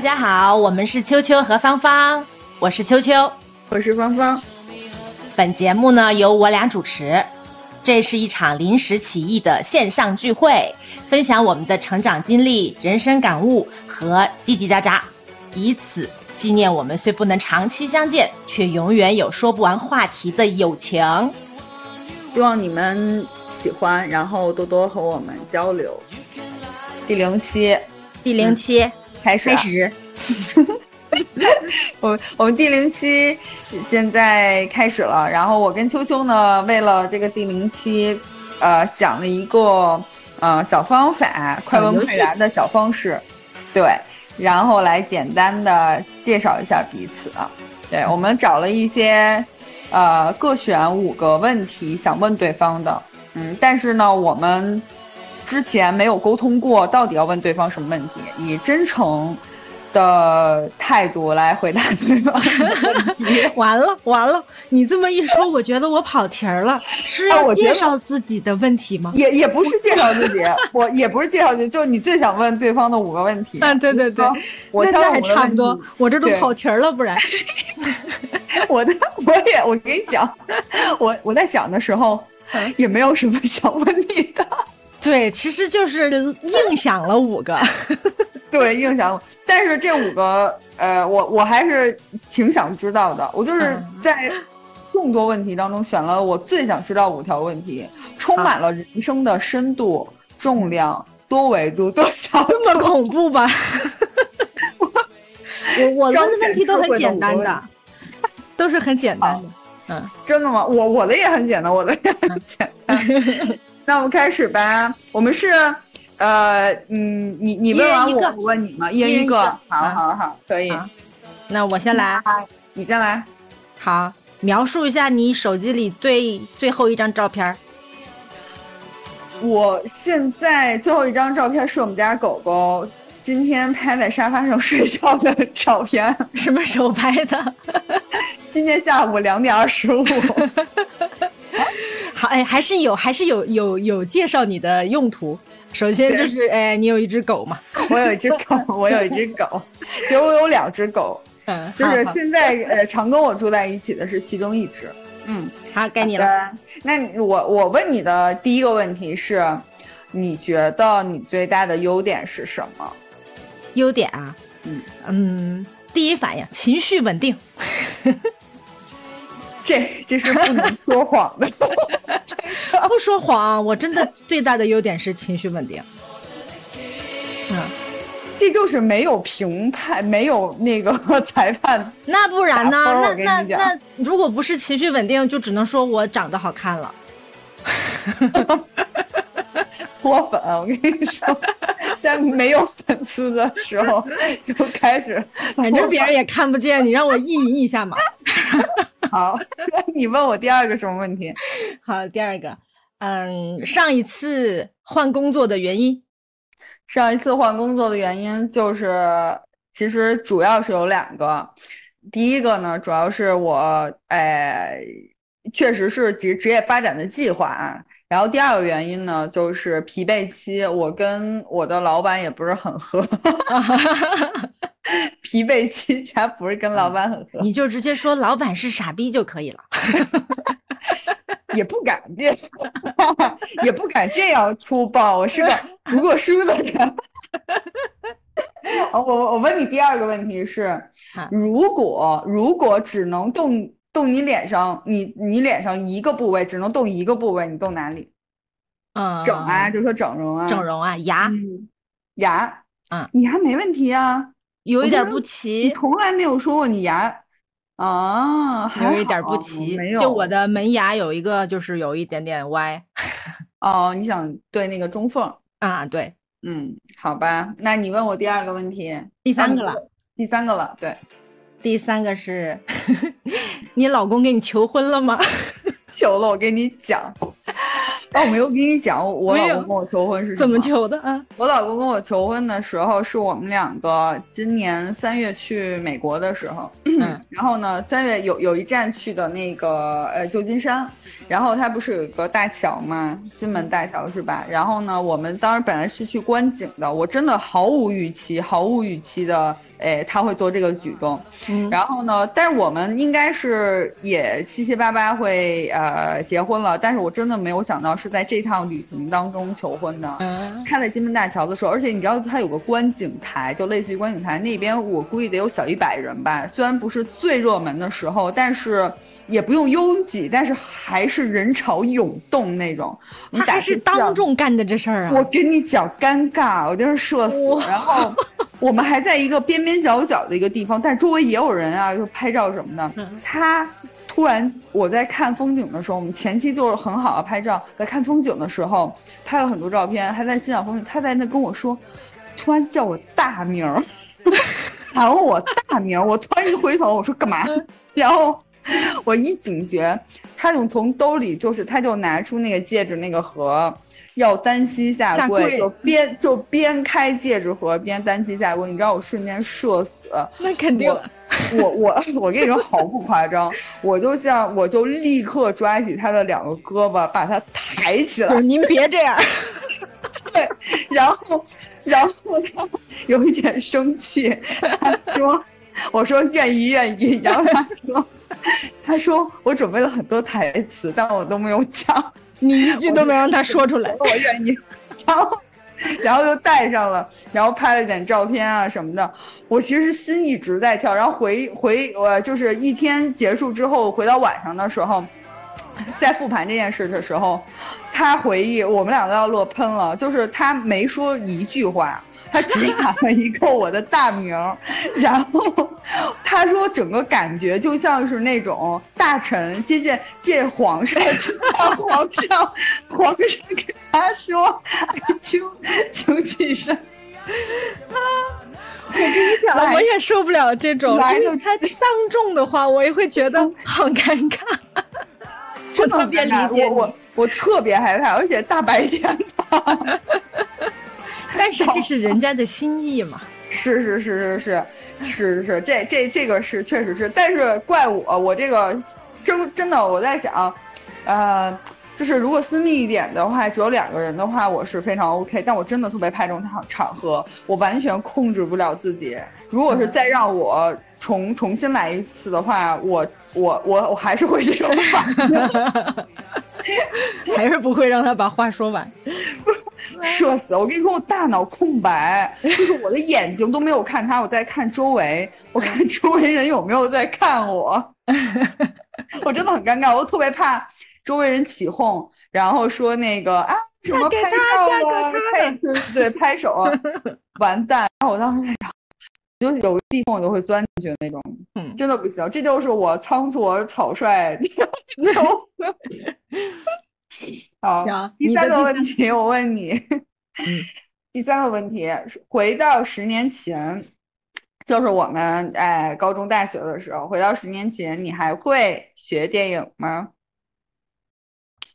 家好，我们是秋秋和芳芳，我是秋秋，我是芳芳。本节目呢由我俩主持，这是一场临时起意的线上聚会，分享我们的成长经历、人生感悟和叽叽喳喳，以此纪念我们虽不能长期相见，却永远有说不完话题的友情。希望你们喜欢，然后多多和我们交流。第零期，第零期。开始，开始。我我们第零期现在开始了，然后我跟秋秋呢，为了这个第零期，呃，想了一个呃小方法，快问快答的小方式，对，然后来简单的介绍一下彼此。对我们找了一些，呃，各选五个问题想问对方的，嗯，但是呢，我们。之前没有沟通过，到底要问对方什么问题？以真诚的态度来回答对方问题。完了完了，你这么一说，我觉得我跑题儿了。是要介绍自己的问题吗？也也不是介绍自己，我也不是介绍自己，就是你最想问对方的五个问题。啊，对对对，我那还差不多，我这都跑题儿了，不然。我的我也我跟你讲，我我在想的时候也没有什么想问你的。对，其实就是硬想了五个，对，硬想。但是这五个，呃，我我还是挺想知道的。我就是在众多问题当中选了我最想知道五条问题，充满了人生的深度、重量、多维度、多角度。这么 恐怖吧？我我问的问题都很简单的，都是很简单的。嗯，真的吗？我我的也很简单，我的也很简单。那我们开始吧。我们是，呃，嗯，你你问完我，我问你吗？一人一个。好好好，可以。那我先来，你先来。好，描述一下你手机里最最后一张照片。我现在最后一张照片是我们家狗狗今天拍在沙发上 睡觉的照片。什么时候拍的？今天下午两点二十五。好，哎，还是有，还是有，有，有介绍你的用途。首先就是，哎，你有一只狗嘛？我有一只狗，我有一只狗，其实我有两只狗，嗯，就是现在呃常跟我住在一起的是其中一只。嗯，好，该你了。那我我问你的第一个问题是，你觉得你最大的优点是什么？优点啊，嗯嗯，第一反应情绪稳定。这这是不能说谎的，不说谎，我真的最大的优点是情绪稳定。嗯，这就是没有评判，没有那个 裁判。那不然呢？那那那，如果不是情绪稳定，就只能说我长得好看了。脱粉，我跟你说，在没有粉丝的时候就开始，反正别人也看不见，你让我意淫一下嘛。好，你问我第二个什么问题？好，第二个，嗯，上一次换工作的原因，上一次换工作的原因就是，其实主要是有两个。第一个呢，主要是我，哎，确实是职职业发展的计划啊。然后第二个原因呢，就是疲惫期，我跟我的老板也不是很合。疲惫期，还不是跟老板很合，你就直接说老板是傻逼就可以了，也不敢别说，也不敢这样粗暴，我是个读过书的人。我我问你第二个问题是，如果如果只能动动你脸上，你你脸上一个部位只能动一个部位，你动哪里？嗯，整啊，就说整容啊，整容啊，牙，牙，嗯，你还没问题啊。有一点不齐，你从来没有说过你牙啊，有一点不齐，没有就我的门牙有一个就是有一点点歪。哦，你想对那个中缝啊？对，嗯，好吧，那你问我第二个问题，第三个了，第三个了，对，第三个是 你老公给你求婚了吗？求了，我跟你讲。哦，我没有跟你讲，我老公跟我求婚是怎么求的啊？我老公跟我求婚的时候，是我们两个今年三月去美国的时候，然后呢，三月有有一站去的那个呃旧金山，然后它不是有一个大桥吗？金门大桥是吧？然后呢，我们当时本来是去观景的，我真的毫无预期，毫无预期的哎，他会做这个举动，嗯然后呢，但是我们应该是也七七八八会呃结婚了，但是我真的没有想到是在这趟旅行当中求婚的。嗯他在金门大桥的时候，而且你知道他有个观景台，就类似于观景台那边，我估计得有小一百人吧。虽然不是最热门的时候，但是也不用拥挤，但是还是人潮涌动那种。你他还是当众干的这事儿啊！我跟你讲，尴尬，我真是社死。然后我们还在一个边边角角的一个地方，但是周围也有人啊，就拍照什么的。嗯他突然我在看风景的时候，我们前期就是很好的拍照，在看风景的时候拍了很多照片，还在欣赏风景。他在那跟我说，突然叫我大名儿，喊我大名儿，我突然一回头，我说干嘛？然后我一警觉，他就从兜里就是他就拿出那个戒指那个盒，要单膝下下跪。就边就边开戒指盒边单膝下跪，你知道我瞬间社死。那肯定。我我我我跟你说毫不夸张，我就像我就立刻抓起他的两个胳膊，把他抬起来。就，是您别这样，对，然后然后他有一点生气，他说：“我说愿意愿意。”然后他说：“他说我准备了很多台词，但我都没有讲，你一句都没让他说出来。我愿意。”然后。然后就带上了，然后拍了点照片啊什么的。我其实心一直在跳，然后回回我就是一天结束之后，回到晚上的时候，在复盘这件事的时候，他回忆我们两个要乐喷了，就是他没说一句话，他只喊了一个我的大名，然后他说整个感觉就像是那种大臣接见见皇上，见皇上，皇上给他说，哎，请请起身。我跟你讲，我也受不了这种，来就是他当众的话，我也会觉得 好尴尬。真的特别理解我我我特别害怕，而且大白天的。但是这是人 家的心意嘛。是是是是是是是，这这这个是确实是，但是怪我，我这个真真的我在想，呃，就是如果私密一点的话，只有两个人的话，我是非常 OK，但我真的特别怕这种场场合，我完全控制不了自己。如果是再让我重重新来一次的话，我我我我还是会这种反应。还是不会让他把话说完。社死！我跟你说，我大脑空白，就是我的眼睛都没有看他，我在看周围，我看周围人有没有在看我。我真的很尴尬，我特别怕周围人起哄，然后说那个啊什么拍照啊，拍对对对拍手啊，完蛋！然后我当时在想，就有地缝我就会钻进去那种，嗯，真的不行，这就是我仓促而草率。好，行 第三个问题我问你，嗯第三个问题回到十年前，就是我们哎高中大学的时候，回到十年前，你还会学电影吗？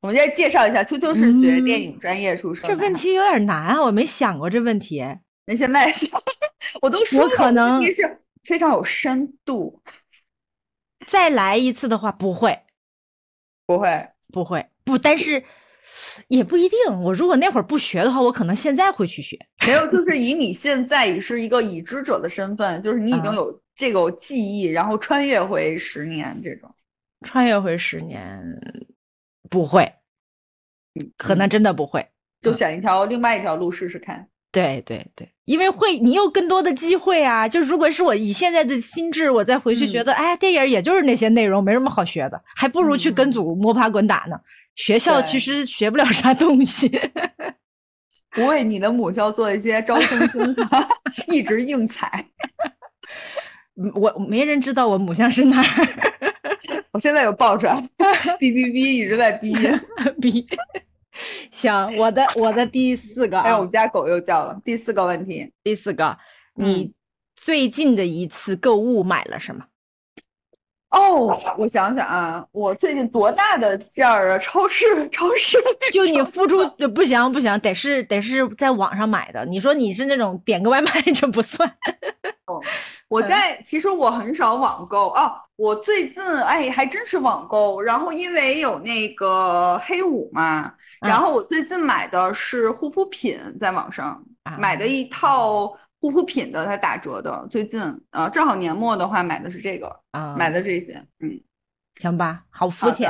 我们再介绍一下，秋秋是学电影专业出身这问题有点难啊，我没想过这问题。那现在我都说我可了能是非常有深度，再来一次的话，不会，不会。不会，不，但是也不一定。我如果那会儿不学的话，我可能现在会去学。没有，就是以你现在已是一个已知者的身份，就是你已经啊有这个记忆，然后穿越回十年这种。穿越回十年，不会，可能真的不会。就选一条另外一条路试试看。对对对，因为会你有更多的机会啊。就如果是我以现在的心智，我再回去觉得，哎，电影也就是那些内容，没什么好学的，还不如去跟组摸爬滚打呢。学校其实学不了啥东西。不为你的母校做一些招生宣传，一直硬踩。嗯我没人知道我母校是哪儿。我现在有爆出来，哔哔哔一直在哔音。比行，我的我的第四个啊还有我，们家狗又叫了。第四个问题，第四个，嗯你最近的一次购物买了什么？哦，我想想啊，我最近多大的件儿啊？超市，超市就你付出呃不行不行，得是得是在网上买的。你说你是那种点个外卖，这不算。我在其实我很少网购哦，我最近哎还真是网购，然后因为有那个黑五嘛，然后我最近买的是护肤品，在网上啊买的一套护肤品的它打折的，最近啊，正好年末的话买的是这个啊，买的这些，嗯，行吧，好肤浅。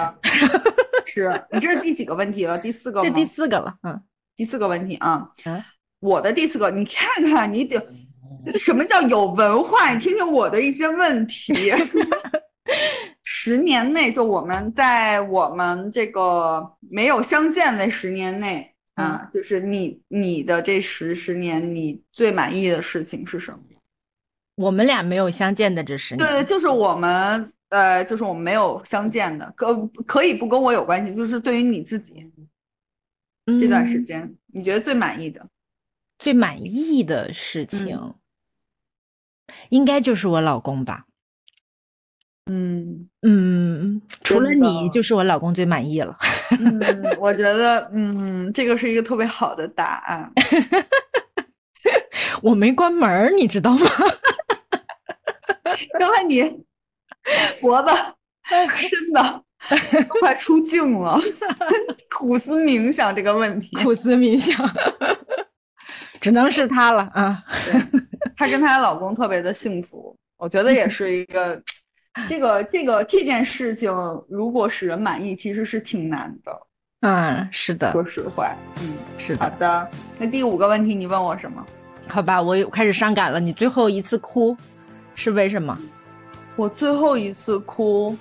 是你这是第几个问题了？第四个这第四个了，嗯，第四个问题啊，嗯，我的第四个，你看看你得什么叫有文化？你听听我的一些问题。十年内，就我们在我们这个没有相见的十年内。啊，就是你你的这十十年，你最满意的事情是什么？我们俩没有相见的这十年，对，就是我们呃，就是我们没有相见的，可可以不跟我有关系，就是对于你自己这段时间，你觉得最满意的？最满意的事情，应该就是我老公吧。嗯嗯，除了你，就是我老公最满意了。嗯，我觉得，嗯，这个是一个特别好的答案。我没关门，你知道吗？刚才你脖子 深的都快出镜了，苦思冥想这个问题，苦思冥想，只能是他了啊。她跟她老公特别的幸福，我觉得也是一个。这个这个这件事情，如果使人满意，其实是挺难的。嗯，是的。说实话，嗯，是的。好的，那第五个问题，你问我什么？好吧，我开始伤感了。你最后一次哭是为什么？我最后一次哭，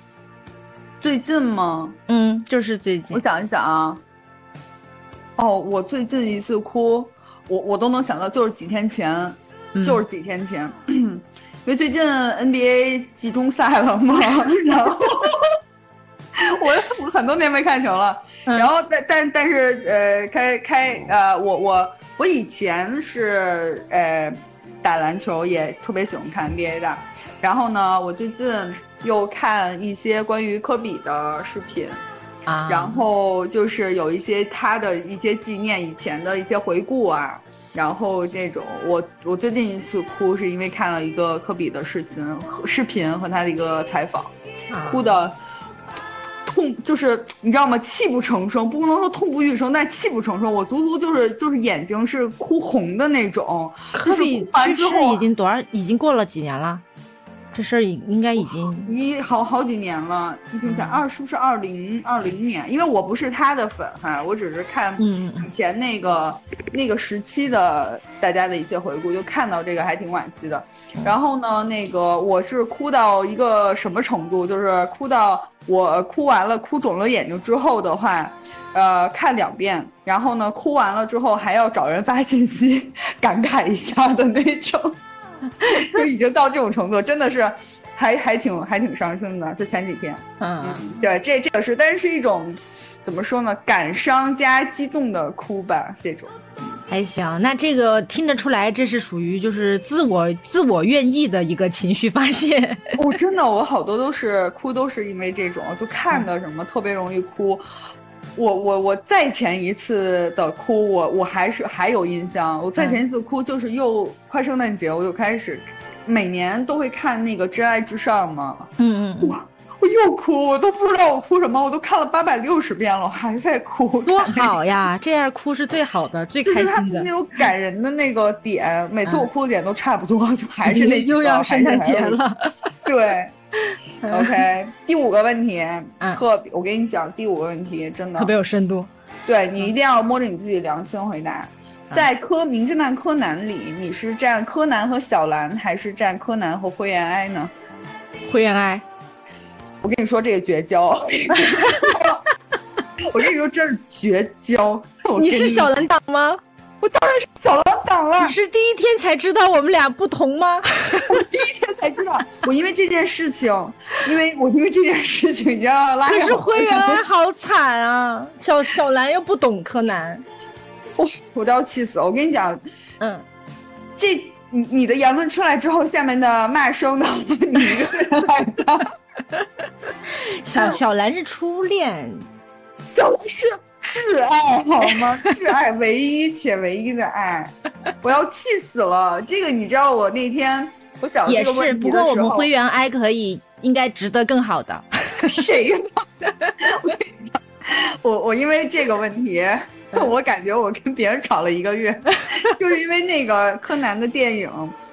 最近吗？嗯，就是最近。我想一想啊。哦，我最近一次哭，我我都能想到，就是几天前，就是几天前。因为最近 NBA 季中赛了嘛，然后我我很多年没看球了，然后但但但是呃开开呃我我我以前是呃打篮球也特别喜欢看 NBA 的，然后呢我最近又看一些关于科比的视频。啊，然后就是有一些他的一些纪念以前的一些回顾啊。然后这种，我我最近一次哭是因为看了一个科比的视频和视频和他的一个采访，哭的痛就是你知道吗？泣不成声，不能说痛不欲生，但泣不成声。我足足就是就是眼睛是哭红的那种。科比去世已经多少？已经过了几年了？这事儿应该已经一好好几年了，已经在二是不是二零二零年？因为我不是他的粉哈，我只是看以前那个那个时期的大家的一些回顾，就看到这个还挺惋惜的。然后呢，那个我是哭到一个什么程度？就是哭到我哭完了，哭肿了眼睛之后的话，呃，看两遍，然后呢，哭完了之后还要找人发信息 感慨一下的那种。就已经到这种程度，真的是，还还挺还挺伤心的。就前几天，嗯，对，这这个是，但是是一种怎么说呢？感伤加激动的哭吧，这种还行。那这个听得出来，这是属于就是自我自我愿意的一个情绪发泄。我真的，我好多都是哭，都是因为这种，就看的什么特别容易哭。我我我再前一次的哭，我我还是还有印象。我再前一次哭就是又快圣诞节，我又开始每年都会看那个《真爱至上》嘛。嗯嗯，哇，我又哭，我都不知道我哭什么，我都看了八百六十遍了，我还在哭。多好呀，这样哭是最好的，最开心的。那种感人的那个点，每次我哭的点都差不多，就还是那又要圣诞节了。对。OK，第五个问题，特别，我跟你讲，第五个问题真的特别有深度。对你一定要摸着你自己良心回答。在柯名侦探柯南里，你是站柯南和小兰，还是站柯南和灰原哀呢？灰原哀，我跟你说这个绝交。我跟你说这是绝交。你是小兰党吗？我当然是小蓝党了。你是第一天才知道我们俩不同吗？我第一天才知道。我因为这件事情，因为我因为这件事情已经要拉。可是灰原哀 好惨啊！小小兰又不懂柯南，我我都要气死了。我跟你讲，嗯，这你你的言论出来之后，下面的骂声呢，你一个人来的。小小兰是初恋，小兰是。挚爱好吗？挚爱，唯一且唯一的爱，我要气死了。这个你知道，我那天我想也是，不过我们灰原哀可以，应该值得更好的。谁呀？我我因为这个问题，我感觉我跟别人吵了一个月，就是因为那个柯南的电影。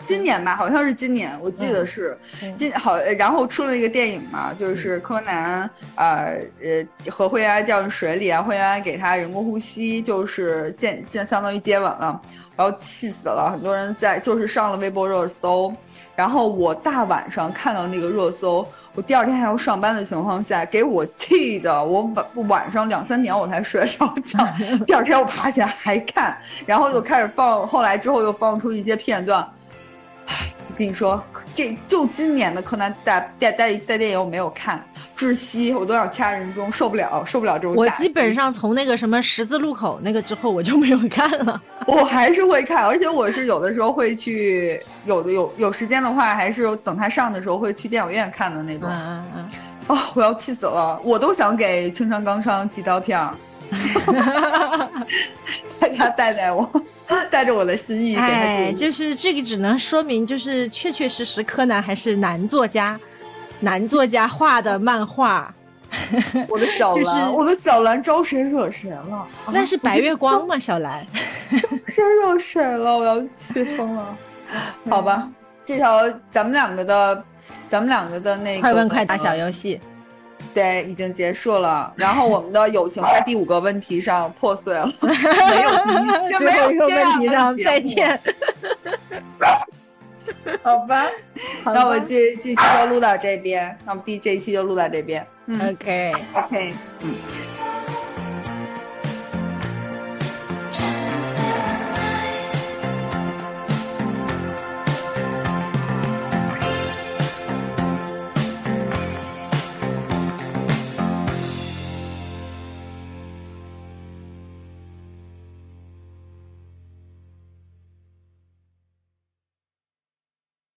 今年吧，好像是今年，我记得是今好，然后出了一个电影嘛，就是柯南，呃呃，和灰原掉进水里啊，灰原哀给他人工呼吸，就是见见相当于接吻了，然后气死了，很多人在就是上了微博热搜，然后我大晚上看到那个热搜，我第二天还要上班的情况下，给我气的，我晚晚上两三点我才睡得着觉，第二天我爬起来还看，然后又开始放，后来之后又放出一些片段。我跟你说，这就今年的柯南大大大大电影我没有看，窒息，我都想掐人中，受不了，受不了这种。我基本上从那个什么十字路口那个之后，我就没有看了。我还是会看，而且我是有的时候会去，有的有有时间的话，还是等他上的时候会去电影院看的那种。嗯嗯嗯。啊，我要气死了！我都想给青山刚昌寄刀片。大 家带带我，带着我的心意。哎，就是这个，只能说明，就是确确实实，柯南还是男作家，男作家画的漫画。我的小 兰，我的小兰招谁惹谁了？那是白月光吗？小兰，谁惹谁了？我要气疯了。好吧，这条咱们两个的，咱们两个的那个快问快答小游戏。对，已经结束了。然后我们的友情在第五个问题上破碎了，没有第一，最后一个问题上再见。好吧，那我这这期就录到这边，那我们第这一期就录到这边。OK OK，嗯。